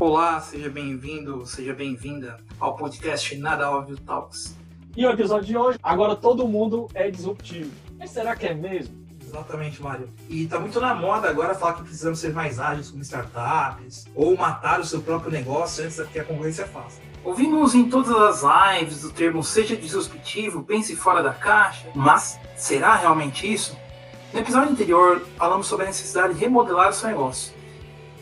Olá, seja bem-vindo, seja bem-vinda ao podcast Nada Óbvio Talks. E o episódio de hoje, agora todo mundo é disruptivo. Mas será que é mesmo? Exatamente, Mário. E tá muito na moda agora falar que precisamos ser mais ágeis como startups, ou matar o seu próprio negócio antes que a concorrência faça. Ouvimos em todas as lives o termo seja disruptivo, pense fora da caixa, mas será realmente isso? No episódio anterior, falamos sobre a necessidade de remodelar o seu negócio.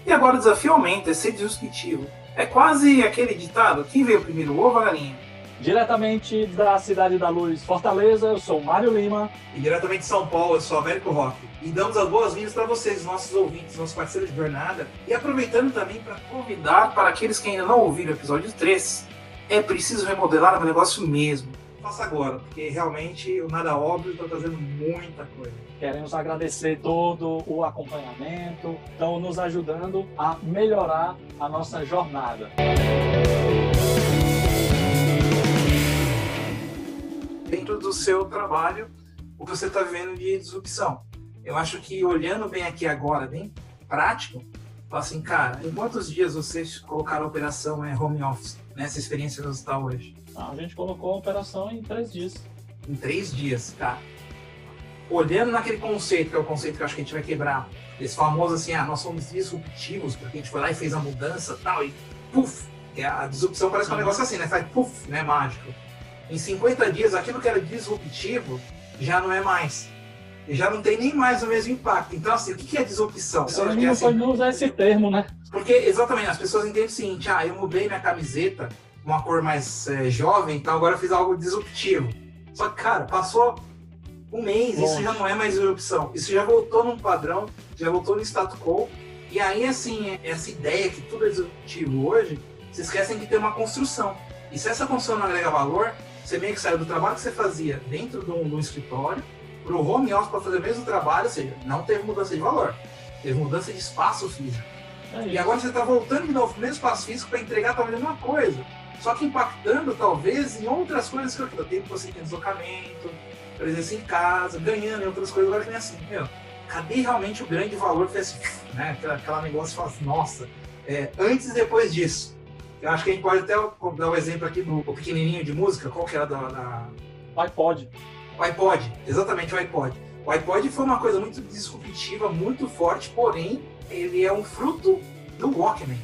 E agora o desafio aumenta, é ser disruptivo. É quase aquele ditado, quem veio primeiro, o ovo ou a galinha? Diretamente da Cidade da Luz, Fortaleza, eu sou Mário Lima. E diretamente de São Paulo, eu sou Américo Rock. E damos as boas-vindas para vocês, nossos ouvintes, nossos parceiros de jornada. E aproveitando também para convidar para aqueles que ainda não ouviram o episódio 3, é preciso remodelar o negócio mesmo. Faça agora, porque realmente o Nada Óbvio está trazendo muita coisa. Queremos agradecer todo o acompanhamento, estão nos ajudando a melhorar a nossa jornada. dentro do seu trabalho o que você está vendo de disrupção. Eu acho que olhando bem aqui agora, bem prático, fala assim, cara, em quantos dias vocês colocaram a operação é, home office nessa experiência que você está hoje? Ah, a gente colocou a operação em três dias. Em três dias, cara. Olhando naquele conceito, que é o conceito que eu acho que a gente vai quebrar, esse famoso assim, ah, nós somos disruptivos, porque a gente foi lá e fez a mudança tal, e puf, a disrupção parece que é um negócio assim, né? Faz puf, né? Mágico. Em 50 dias, aquilo que era disruptivo já não é mais. Já não tem nem mais o mesmo impacto. Então, assim, o que é disrupção? Você não assim, pode usar esse termo, né? Porque, exatamente, as pessoas entendem o seguinte: ah, eu mudei minha camiseta, uma cor mais é, jovem, então agora eu fiz algo disruptivo. Só que, cara, passou um mês, isso já não é mais disrupção. Isso já voltou num padrão, já voltou no status quo. E aí, assim, essa ideia que tudo é disruptivo hoje, se esquecem que tem uma construção. E se essa construção não agrega valor, você meio que saiu do trabalho que você fazia dentro de um, de um escritório para o home office para fazer o mesmo trabalho, ou seja, não teve mudança de valor, teve mudança de espaço físico. É e agora você está voltando de novo para o mesmo espaço físico para entregar talvez a mesma coisa, só que impactando talvez em outras coisas que eu tempo que você tem deslocamento, presença em casa, ganhando em outras coisas, agora que nem assim, meu, cadê realmente o grande valor que fez, né, aquela, aquela negócio que fala assim, nossa, é, antes e depois disso. Eu acho que a gente pode até dar o um exemplo aqui do pequenininho de música, qual que era da... da... IPod. O iPod, exatamente, o iPod. O iPod foi uma coisa muito disruptiva, muito forte, porém, ele é um fruto do Walkman.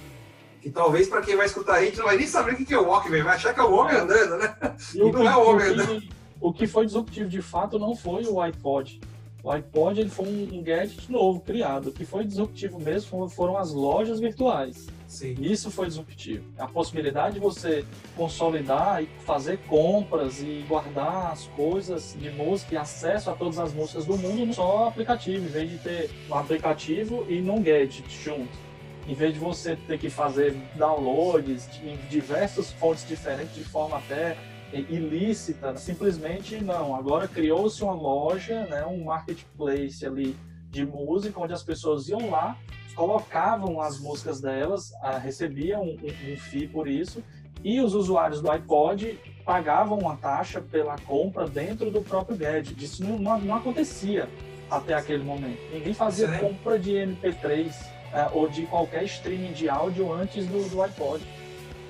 Que talvez para quem vai escutar a gente não vai nem saber o que é o Walkman, vai achar que é o homem andando, né? E, não é o homem andando. O que foi disruptivo de fato não foi o iPod. O iPod ele foi um gadget novo criado. O que foi disruptivo mesmo foram as lojas virtuais. Sim. Isso foi disruptivo. A possibilidade de você consolidar e fazer compras e guardar as coisas de música e acesso a todas as músicas do mundo só aplicativo, em vez de ter um aplicativo e num gadget junto. Em vez de você ter que fazer downloads em diversas fontes diferentes, de forma até ilícita, simplesmente não. Agora criou-se uma loja, né, um marketplace ali de música, onde as pessoas iam lá, colocavam as músicas delas, ah, recebiam um, um FII por isso, e os usuários do iPod pagavam uma taxa pela compra dentro do próprio gadget. Isso não, não, não acontecia até aquele momento. Ninguém fazia Sim. compra de MP3 é, ou de qualquer streaming de áudio antes do, do iPod.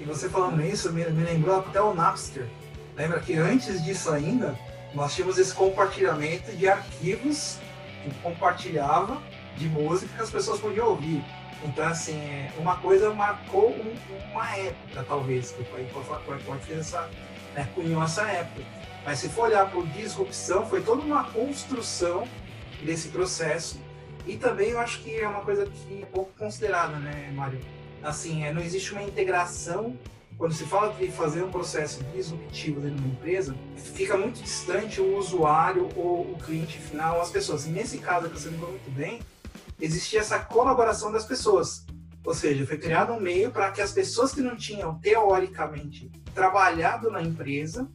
E você falando isso me, me lembrou até o Napster. Lembra que antes disso ainda, nós tínhamos esse compartilhamento de arquivos que compartilhava de música que as pessoas podiam ouvir. Então, assim, é, uma coisa marcou um, uma época, talvez, que o iPod fez essa, né, cunhou essa época. Mas se for olhar por disrupção, foi toda uma construção desse processo. E também eu acho que é uma coisa que é pouco considerada, né, Mário? Assim, é, não existe uma integração quando se fala de fazer um processo disruptivo dentro de uma empresa, fica muito distante o usuário ou o cliente final, as pessoas. E nesse caso que você lembrou muito bem, existia essa colaboração das pessoas. Ou seja, foi criado um meio para que as pessoas que não tinham, teoricamente, trabalhado na empresa,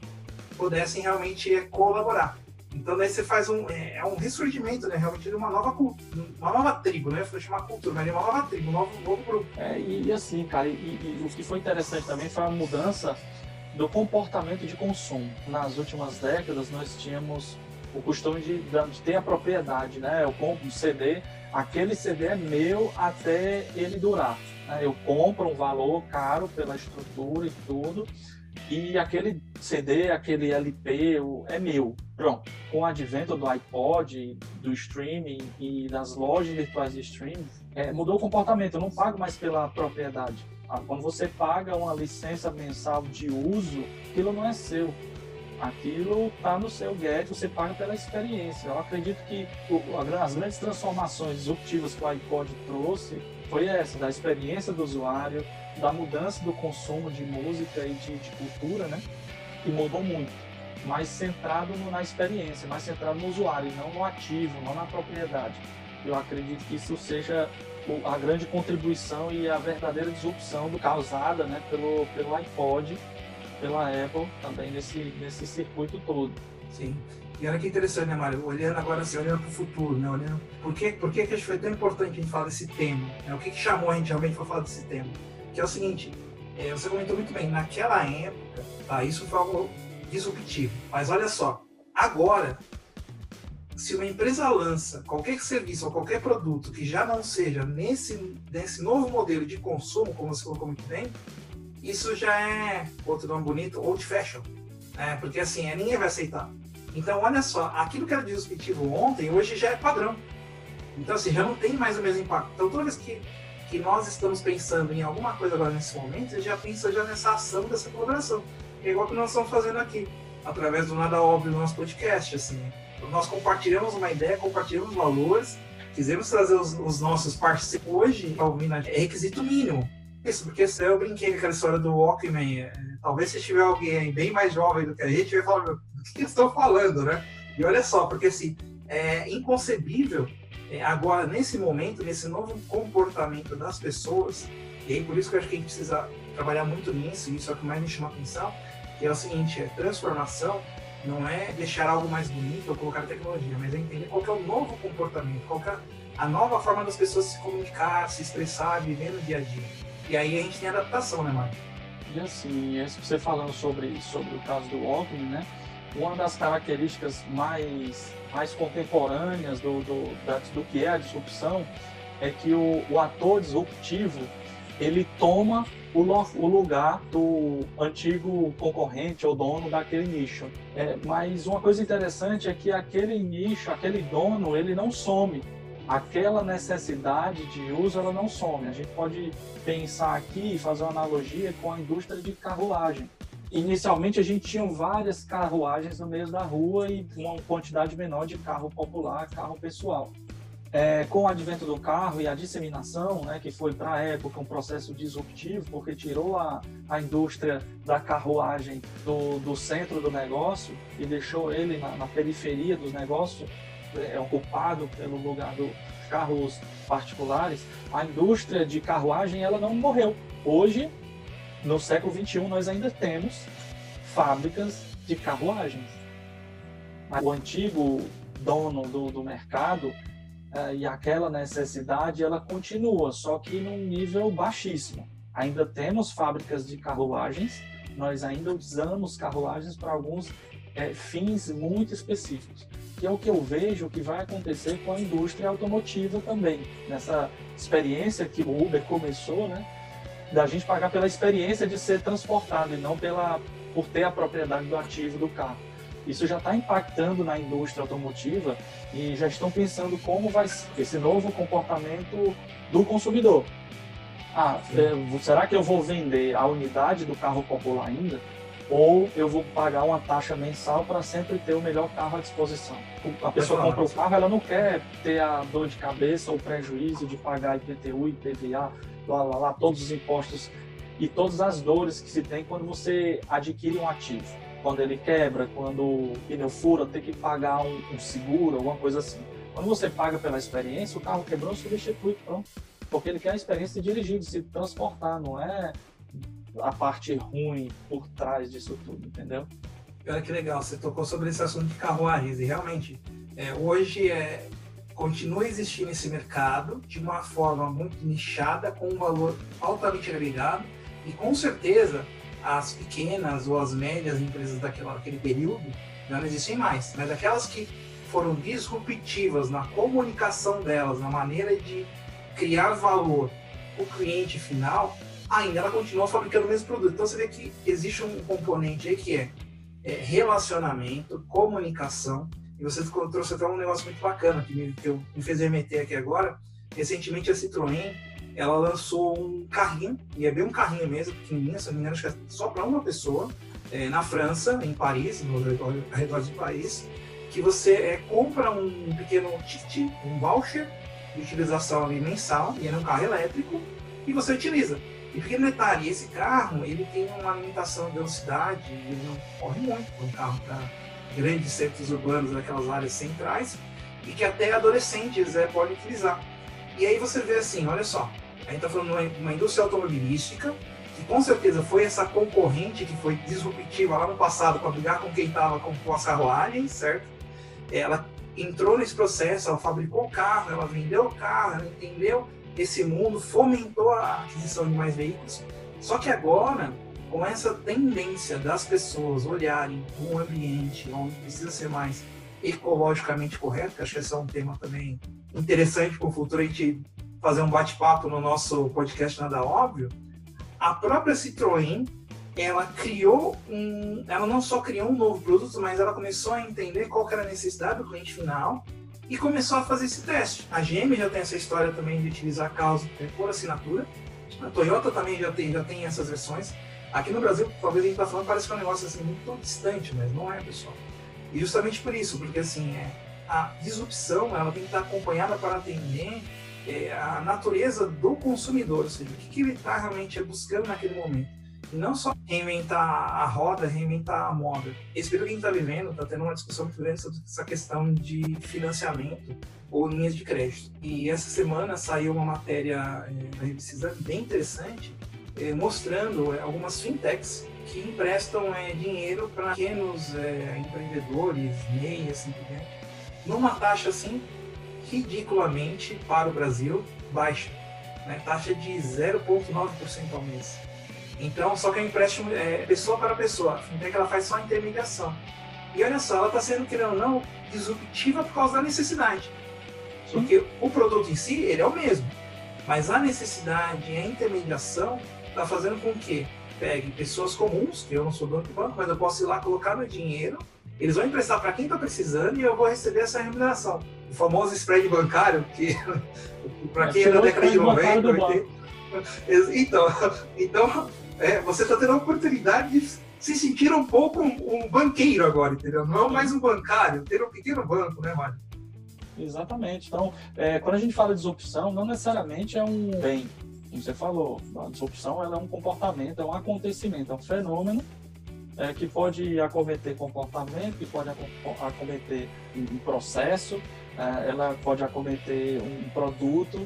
pudessem realmente colaborar. Então daí você faz um é, é um ressurgimento, né, realmente de uma nova uma nova tribo, né? Vou chamar cultura, mas de uma nova tribo, um novo, novo grupo. É, e assim, cara, e, e, o que foi interessante também foi a mudança do comportamento de consumo. Nas últimas décadas nós tínhamos o costume de, de ter a propriedade, né? Eu compro um CD, aquele CD é meu até ele durar. Né? Eu compro um valor caro pela estrutura e tudo, e aquele CD, aquele LP é meu. Pronto. Com o advento do iPod, do streaming e das lojas virtuais de streaming, é, mudou o comportamento. Eu não pago mais pela propriedade. Ah, quando você paga uma licença mensal de uso, aquilo não é seu. Aquilo está no seu gadget, você paga pela experiência. Eu acredito que as grandes transformações disruptivas que o iPod trouxe foi essa, da experiência do usuário, da mudança do consumo de música e de, de cultura, né? Que mudou muito. Mais centrado no, na experiência, mais centrado no usuário, e não no ativo, não na propriedade. Eu acredito que isso seja a grande contribuição e a verdadeira disrupção do causada né, pelo, pelo iPod, pela Apple, também nesse, nesse circuito todo. Sim. E olha que interessante, né, Mário? Olhando agora assim, olhando para o futuro, né? Olhando... Por, que, por que, que foi tão importante a gente falar desse tema? Né? O que, que chamou a gente realmente para falar desse tema? Que é o seguinte, é, você comentou muito bem, naquela época, tá, isso foi algo disruptivo. Mas olha só, agora, se uma empresa lança qualquer serviço ou qualquer produto que já não seja nesse, nesse novo modelo de consumo, como você colocou muito bem, isso já é, outro nome bonito, old fashion. Né? Porque assim, ninguém vai aceitar. Então, olha só, aquilo que era disruptivo ontem, hoje já é padrão. Então, assim, já não tem mais o mesmo impacto. Então, toda vez que, que nós estamos pensando em alguma coisa agora nesse momento, já pensa já nessa ação dessa colaboração. É igual que nós estamos fazendo aqui, através do Nada Óbvio do nosso podcast, assim. Nós compartilhamos uma ideia, compartilhamos valores, quisemos trazer os, os nossos parceiros. Hoje, é requisito mínimo. Isso, porque se eu brinquei com aquela história do Walkman, é, talvez se tiver alguém bem mais jovem do que a gente, vai falar, do que estão falando, né? E olha só, porque assim, é inconcebível é, agora, nesse momento, nesse novo comportamento das pessoas, e aí por isso que eu acho que a gente precisa trabalhar muito nisso, e isso é o que mais me chama a atenção, que é o seguinte, é transformação não é deixar algo mais bonito ou colocar tecnologia, mas é entender qual é o novo comportamento, qual é a nova forma das pessoas se comunicar, se expressar, viver no dia a dia. E aí a gente tem adaptação, né, Mário? E assim, você falando sobre, sobre o caso do Walkman, né? uma das características mais, mais contemporâneas do, do, da, do que é a disrupção é que o, o ator disruptivo ele toma o, o, lugar do antigo concorrente ou dono daquele nicho. É, mas uma coisa interessante é que aquele nicho, aquele dono, ele não some. Aquela necessidade de uso, ela não some. A gente pode pensar aqui e fazer uma analogia com a indústria de carruagem inicialmente a gente tinha várias carruagens no meio da rua e uma quantidade menor de carro popular, carro pessoal. É, com o advento do carro e a disseminação, né, que foi para a época um processo disruptivo, porque tirou a, a indústria da carruagem do, do centro do negócio e deixou ele na, na periferia dos negócios, é, ocupado pelo lugar dos carros particulares, a indústria de carruagem ela não morreu. Hoje no século XXI nós ainda temos fábricas de carruagens. O antigo dono do, do mercado uh, e aquela necessidade ela continua, só que num nível baixíssimo. Ainda temos fábricas de carruagens, nós ainda usamos carruagens para alguns é, fins muito específicos. Que é o que eu vejo que vai acontecer com a indústria automotiva também. Nessa experiência que o Uber começou, né? da gente pagar pela experiência de ser transportado e não pela por ter a propriedade do ativo do carro. Isso já está impactando na indústria automotiva e já estão pensando como vai ser esse novo comportamento do consumidor. Ah, é, será que eu vou vender a unidade do carro popular ainda? Ou eu vou pagar uma taxa mensal para sempre ter o melhor carro à disposição? A pessoa compra o carro, ela não quer ter a dor de cabeça ou prejuízo de pagar IPTU, IPVA, lá, lá, lá, todos os impostos e todas as dores que se tem quando você adquire um ativo. Quando ele quebra, quando o pneu fura, tem que pagar um, um seguro, alguma coisa assim. Quando você paga pela experiência, o carro quebrou, substitui, pronto. Porque ele quer a experiência de dirigir, de se transportar, não é a parte ruim por trás disso tudo, entendeu? Olha que legal, você tocou sobre esse assunto de carruagens e realmente é, hoje é, continua existindo esse mercado de uma forma muito nichada, com um valor altamente agregado, e com certeza as pequenas ou as médias empresas daquela, daquele período não existem mais, mas aquelas que foram disruptivas na comunicação delas, na maneira de criar valor para o cliente final, ainda ela continua fabricando o mesmo produto. Então você vê que existe um componente aí que é, é relacionamento, comunicação, e você trouxe até um negócio muito bacana que, me, que eu me fez remeter aqui agora. Recentemente a Citroën ela lançou um carrinho, e é bem um carrinho mesmo, pequenininho, se não me engano, acho que é só para uma pessoa, é, na França, em Paris, no arredor de Paris, que você é, compra um pequeno ticket, um voucher de utilização ali mensal, e é um carro elétrico, e você utiliza. E pequeno detalhe, esse carro ele tem uma limitação de velocidade, ele não corre muito, é um carro para grandes centros urbanos, naquelas áreas centrais, e que até adolescentes é, podem utilizar. E aí você vê assim, olha só, a gente está falando de uma indústria automobilística, que com certeza foi essa concorrente que foi disruptiva lá no passado para brigar com quem estava com as carruagens, certo? Ela entrou nesse processo, ela fabricou o carro, ela vendeu o carro, ela entendeu esse mundo, fomentou a aquisição de mais veículos. Só que agora, com essa tendência das pessoas olharem um ambiente onde precisa ser mais ecologicamente correto, acho que esse é um tema também interessante para o futuro a gente fazer um bate-papo no nosso podcast Nada Óbvio, a própria Citroën ela criou um, ela não só criou um novo produto, mas ela começou a entender qual era a necessidade do cliente final e começou a fazer esse teste. A GM já tem essa história também de utilizar carros por assinatura. A Toyota também já tem, já tem essas versões. Aqui no Brasil, talvez a gente está falando, parece que é um negócio assim muito distante, mas não é, pessoal. E justamente por isso, porque assim, é, a disrupção ela tem que estar acompanhada para atender é, a natureza do consumidor, ou seja, o que, que ele está realmente buscando naquele momento. Não só reinventar a roda, reinventar a moda. Esse período que a gente está vivendo, está tendo uma discussão muito grande sobre essa questão de financiamento ou linhas de crédito. E essa semana saiu uma matéria é, revista bem interessante, é, mostrando é, algumas fintechs que emprestam é, dinheiro para pequenos é, empreendedores, MEI, assim por diante, numa taxa assim ridiculamente para o Brasil baixa, né? taxa de 0,9% ao mês. Então, só que é empréstimo é pessoa para pessoa, a fintech ela faz só a intermediação. E olha só, ela está sendo, querendo ou não, disruptiva por causa da necessidade. Porque o produto em si, ele é o mesmo. Mas a necessidade a intermediação está fazendo com que pegue pessoas comuns, que eu não sou dono do banco, mas eu posso ir lá colocar meu dinheiro, eles vão emprestar para quem está precisando e eu vou receber essa remuneração. O famoso spread bancário, que para quem é da década de 90, 80, então, então é, você está tendo a oportunidade de se sentir um pouco um, um, banqueiro agora, entendeu? Não mais um bancário, ter um pequeno banco, né, Mário? Exatamente. Então, é, quando a gente fala de desopção, não necessariamente é um bem, como você falou, a disrupção ela é um comportamento, é um acontecimento, é um fenômeno é, que pode acometer comportamento, que pode acometer um processo, é, ela pode acometer um produto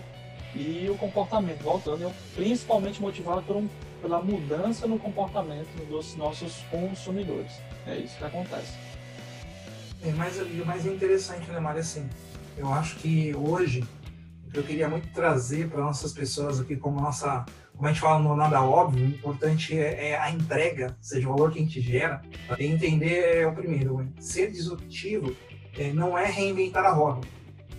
e o comportamento, voltando, é principalmente motivado por um, pela mudança no comportamento dos nossos consumidores. É isso que acontece. É, mas o mais interessante, né, Mário, assim, eu acho que hoje eu queria muito trazer para nossas pessoas aqui, como nossa, como a gente fala no nada óbvio, o importante é, é a entrega, ou seja, o valor que a gente gera. E entender é o primeiro, ser disruptivo é, não é reinventar a roda,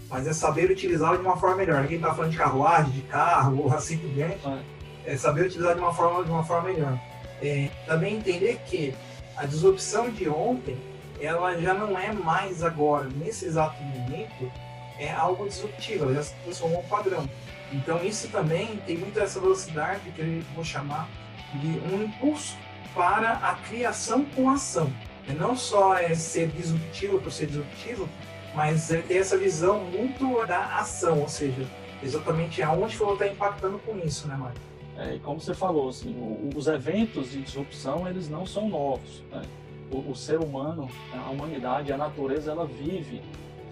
mas é saber utilizá-la de uma forma melhor. Quem está falando de carruagem, de carro, ou assim por diante, é saber utilizar de uma forma, de uma forma melhor. É, também entender que a disrupção de ontem, ela já não é mais agora, nesse exato momento, é algo disruptivo, ela já se transformou um padrão. Então isso também tem muito essa velocidade que eu vou chamar de um impulso para a criação com ação. E não só é ser disruptivo por ser disruptivo, mas é ter essa visão muito da ação, ou seja, exatamente aonde eu vou estar impactando com isso, né, Mário? É, como você falou, assim, os eventos de disrupção, eles não são novos. Né? O, o, ser humano, a humanidade, a natureza, ela vive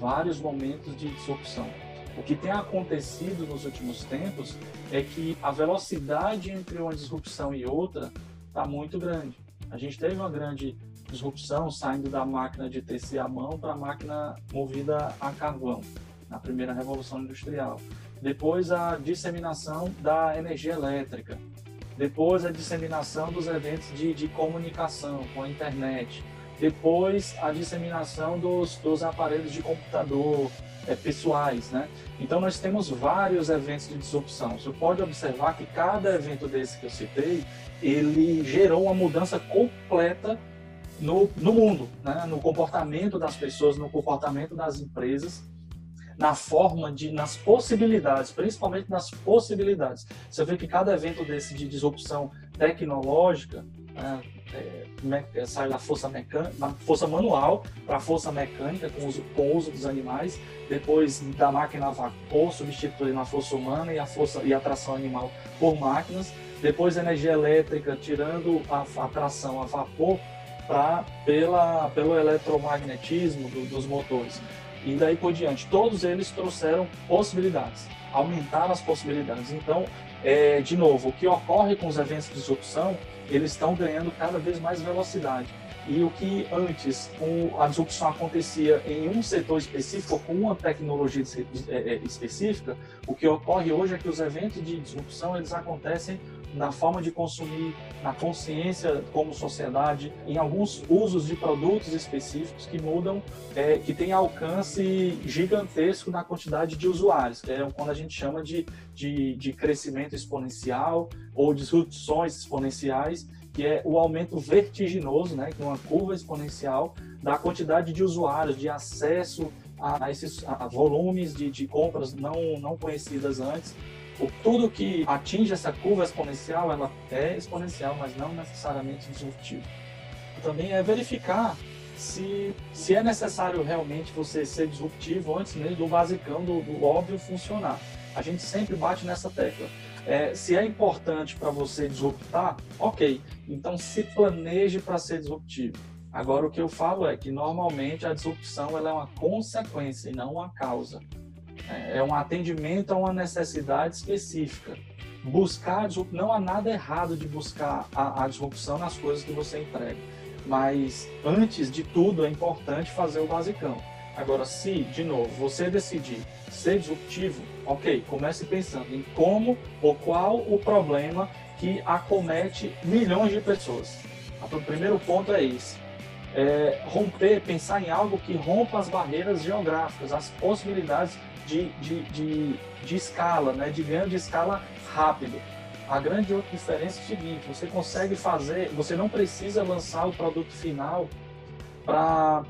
vários momentos de disrupção. O que tem acontecido nos últimos tempos é que a velocidade entre uma disrupção e outra está muito grande. A gente teve uma grande disrupção saindo da máquina de tecer a mão para a máquina movida a carvão, na primeira revolução industrial. Depois a disseminação da energia elétrica. Depois a disseminação dos eventos de, de comunicação com a internet depois a disseminação dos, dos aparelhos de computador é, pessoais, né? Então nós temos vários eventos de disrupção. Você pode observar que cada evento desse que eu citei, ele gerou uma mudança completa no, no mundo, né? no comportamento das pessoas, no comportamento das empresas, na forma de, nas possibilidades, principalmente nas possibilidades. Você vê que cada evento desse de disrupção tecnológica, né? é, é, sai da força, mecânica, força manual para a força mecânica com, uso, com o uso dos animais, depois da máquina a vapor substituindo a força humana e a força e a tração animal por máquinas, depois energia elétrica tirando a, a tração a vapor pra, pela, pelo eletromagnetismo do, dos motores e daí por diante. Todos eles trouxeram possibilidades, aumentaram as possibilidades. Então, é, de novo, o que ocorre com os eventos de disrupção eles estão ganhando cada vez mais velocidade. E o que antes com a disrupção acontecia em um setor específico, com uma tecnologia é, é, específica, o que ocorre hoje é que os eventos de disrupção eles acontecem na forma de consumir, na consciência como sociedade, em alguns usos de produtos específicos que mudam, é, que tem alcance gigantesco na quantidade de usuários, que é quando a gente chama de, de, de crescimento exponencial ou disrupções exponenciais, que é o aumento vertiginoso, né, que é uma curva exponencial da quantidade de usuários, de acesso a, esses a volumes de, de compras não, não conhecidas antes tudo que atinge essa curva exponencial, ela é exponencial, mas não necessariamente disruptiva. Também é verificar se, se é necessário realmente você ser disruptivo antes mesmo do basicão, do, do óbvio funcionar. A gente sempre bate nessa tecla. É, se é importante para você disruptar, ok. Então se planeje para ser disruptivo. Agora o que eu falo é que normalmente a disrupção ela é uma consequência e não uma causa. É um atendimento a uma necessidade específica. Buscar, não há nada errado de buscar a, a disrupção nas coisas que você entrega, mas antes de tudo é importante fazer o basicão. Agora, se, de novo, você decidir ser disruptivo, ok, comece pensando em como ou qual o problema que acomete milhões de pessoas. O primeiro ponto é esse. É romper, pensar em algo que rompa as barreiras geográficas, as possibilidades de, de, de, de escala, né? de ganho de escala rápido. A grande outra diferença é o seguinte: você consegue fazer, você não precisa lançar o produto final para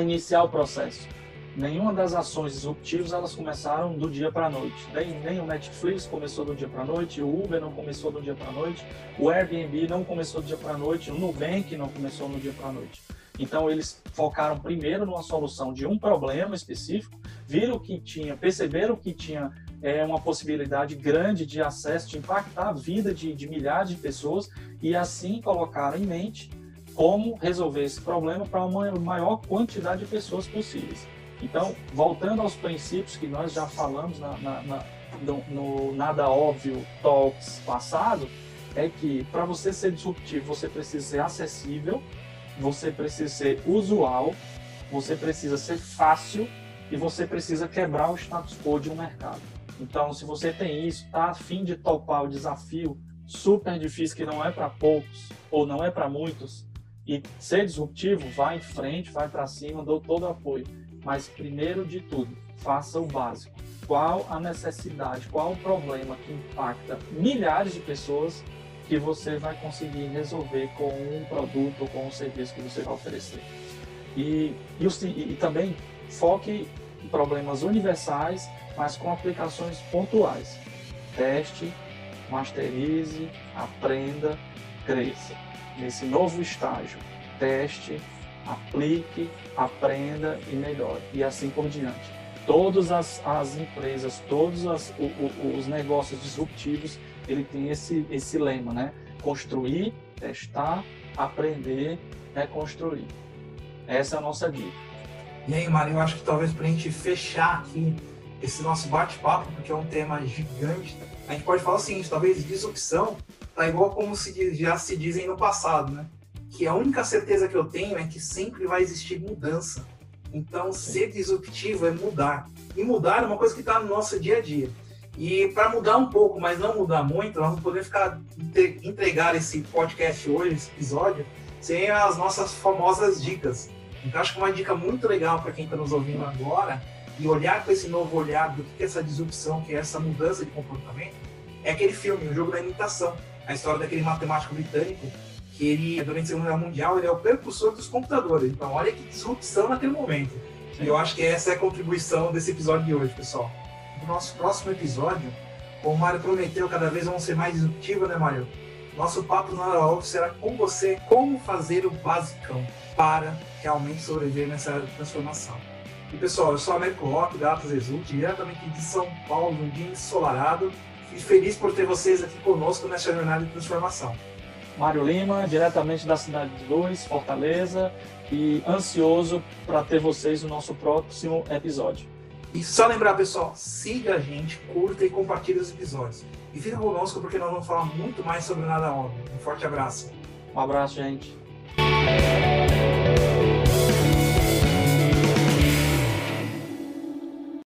iniciar o processo. Nenhuma das ações disruptivas elas começaram do dia para a noite. Nem, nem o Netflix começou do dia para a noite, o Uber não começou do dia para a noite, o Airbnb não começou do dia para a noite, o Nubank não começou no dia para a noite. Então eles focaram primeiro numa solução de um problema específico, viram que tinha, perceberam que tinha é, uma possibilidade grande de acesso, de impactar a vida de, de milhares de pessoas e assim colocaram em mente como resolver esse problema para uma maior quantidade de pessoas possíveis. Então, voltando aos princípios que nós já falamos na, na, na, no, no, Nada Óbvio Talks passado, é que para você ser disruptivo, você precisa ser acessível, você precisa ser usual, você precisa ser fácil e você precisa quebrar o status quo de um mercado. Então, se você tem isso, está a fim de topar o desafio super difícil que não é para poucos ou não é para muitos e ser disruptivo, vá em frente, vai para cima, dou todo o apoio. Mas primeiro de tudo, faça o básico. Qual a necessidade, qual o problema que impacta milhares de pessoas que você vai conseguir resolver com um produto ou com um serviço que você vai oferecer. E, e, e também foque em problemas universais, mas com aplicações pontuais. Teste, masterize, aprenda, cresça. Nesse novo estágio, teste, aplique, aprenda e melhore. E assim por diante. Todas as, as empresas, todos as, o, o, os negócios disruptivos ele tem esse, esse lema, né? Construir, testar, aprender, reconstruir. Essa é a nossa dica. E aí, Mário, eu acho que talvez para a gente fechar aqui esse nosso bate-papo, porque é um tema gigante, a gente pode falar o seguinte, talvez disrupção tá igual como se, já se dizem no passado, né? Que a única certeza que eu tenho é que sempre vai existir mudança. Então, ser disruptivo é mudar. E mudar é uma coisa que está no nosso dia a dia. E para mudar um pouco, mas não mudar muito, nós vamos poder ficar entregar esse podcast hoje, esse episódio, sem as nossas famosas dicas. Então acho que uma dica muito legal para quem está nos ouvindo agora e olhar com esse novo olhar do que é essa disrupção, que é essa mudança de comportamento, é aquele filme, o jogo da imitação, a história daquele matemático britânico ele, durante a Segunda Guerra Mundial, ele é o precursor dos computadores. Então, olha que disrupção naquele momento. E eu acho que essa é a contribuição desse episódio de hoje, pessoal. No nosso próximo episódio, como o Mário prometeu, cada vez vamos ser mais disruptivos, né, Mário? Nosso papo no Hora será com você como fazer o basicão para realmente sobreviver nessa transformação. E pessoal, eu sou Américo Rock, da Atlas Exult, diretamente de São Paulo, num dia ensolarado, e feliz por ter vocês aqui conosco nessa jornada de transformação. Mário Lima, diretamente da cidade de Luz, Fortaleza, e ansioso para ter vocês no nosso próximo episódio. E só lembrar, pessoal, siga a gente, curta e compartilhe os episódios. E fica conosco porque nós vamos falar muito mais sobre nada óbvio. Um forte abraço. Um abraço, gente.